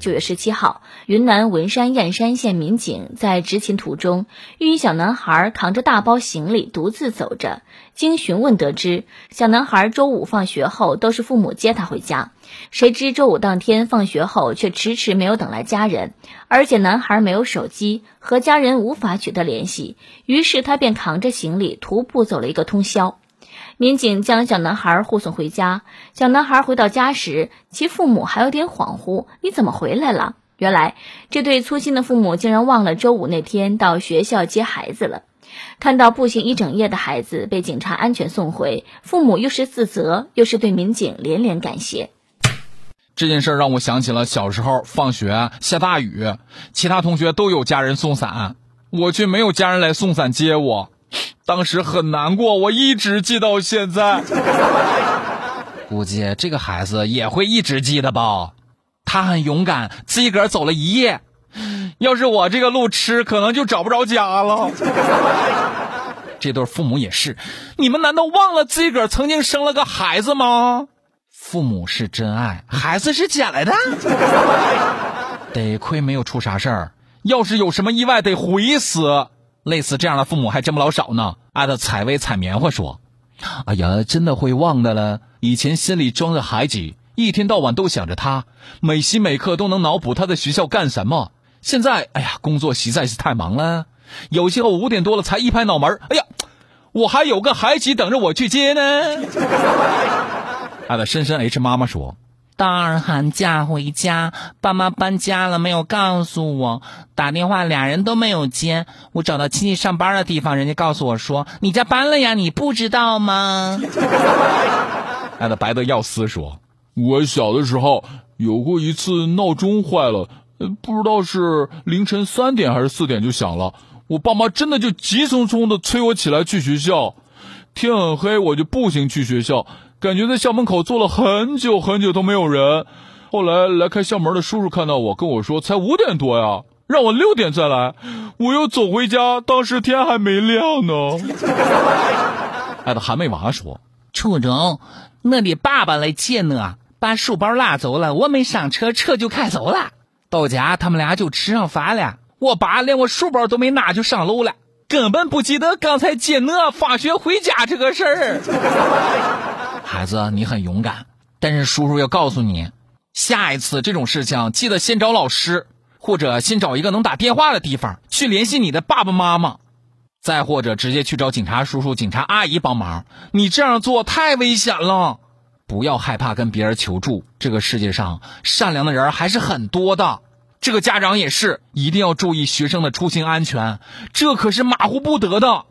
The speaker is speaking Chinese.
九月十七号，云南文山燕山县民警在执勤途中，遇一小男孩扛着大包行李独自走着。经询问得知，小男孩周五放学后都是父母接他回家，谁知周五当天放学后却迟迟没有等来家人，而且男孩没有手机，和家人无法取得联系，于是他便扛着行李徒步走了一个通宵。民警将小男孩护送回家。小男孩回到家时，其父母还有点恍惚：“你怎么回来了？”原来，这对粗心的父母竟然忘了周五那天到学校接孩子了。看到步行一整夜的孩子被警察安全送回，父母又是自责，又是对民警连连感谢。这件事让我想起了小时候放学下大雨，其他同学都有家人送伞，我却没有家人来送伞接我。当时很难过，我一直记到现在。估计这个孩子也会一直记得吧。他很勇敢，自己个儿走了一夜。要是我这个路痴，可能就找不着家了。这对父母也是，你们难道忘了自己个儿曾经生了个孩子吗？父母是真爱，孩子是捡来的。得亏没有出啥事儿，要是有什么意外，得悔死。类似这样的父母还真不老少呢。艾特采薇采棉花说：“哎呀，真的会忘的了。以前心里装着孩子，一天到晚都想着他，每时每刻都能脑补他在学校干什么。现在，哎呀，工作实在是太忙了，有时候五点多了才一拍脑门，哎呀，我还有个孩子等着我去接呢。”艾特深深 H 妈妈说。大二寒假回家，爸妈搬家了没有告诉我，打电话俩人都没有接。我找到亲戚上班的地方，人家告诉我说：“你家搬了呀，你不知道吗？” 爱的白的要死说：“我小的时候有过一次闹钟坏了，不知道是凌晨三点还是四点就响了，我爸妈真的就急匆匆的催我起来去学校。天很黑，我就步行去学校。”感觉在校门口坐了很久很久都没有人，后来来开校门的叔叔看到我，跟我说才五点多呀，让我六点再来。我又走回家，当时天还没亮呢。爱的韩妹娃说：“初中，我的爸爸来接我，把书包拉走了，我没上车，车就开走了。到家他们俩就吃上饭了，我爸连我书包都没拿就上楼了，根本不记得刚才接我放学回家这个事儿。”孩子，你很勇敢，但是叔叔要告诉你，下一次这种事情记得先找老师，或者先找一个能打电话的地方去联系你的爸爸妈妈，再或者直接去找警察叔叔、警察阿姨帮忙。你这样做太危险了，不要害怕跟别人求助。这个世界上善良的人还是很多的。这个家长也是，一定要注意学生的出行安全，这可是马虎不得的。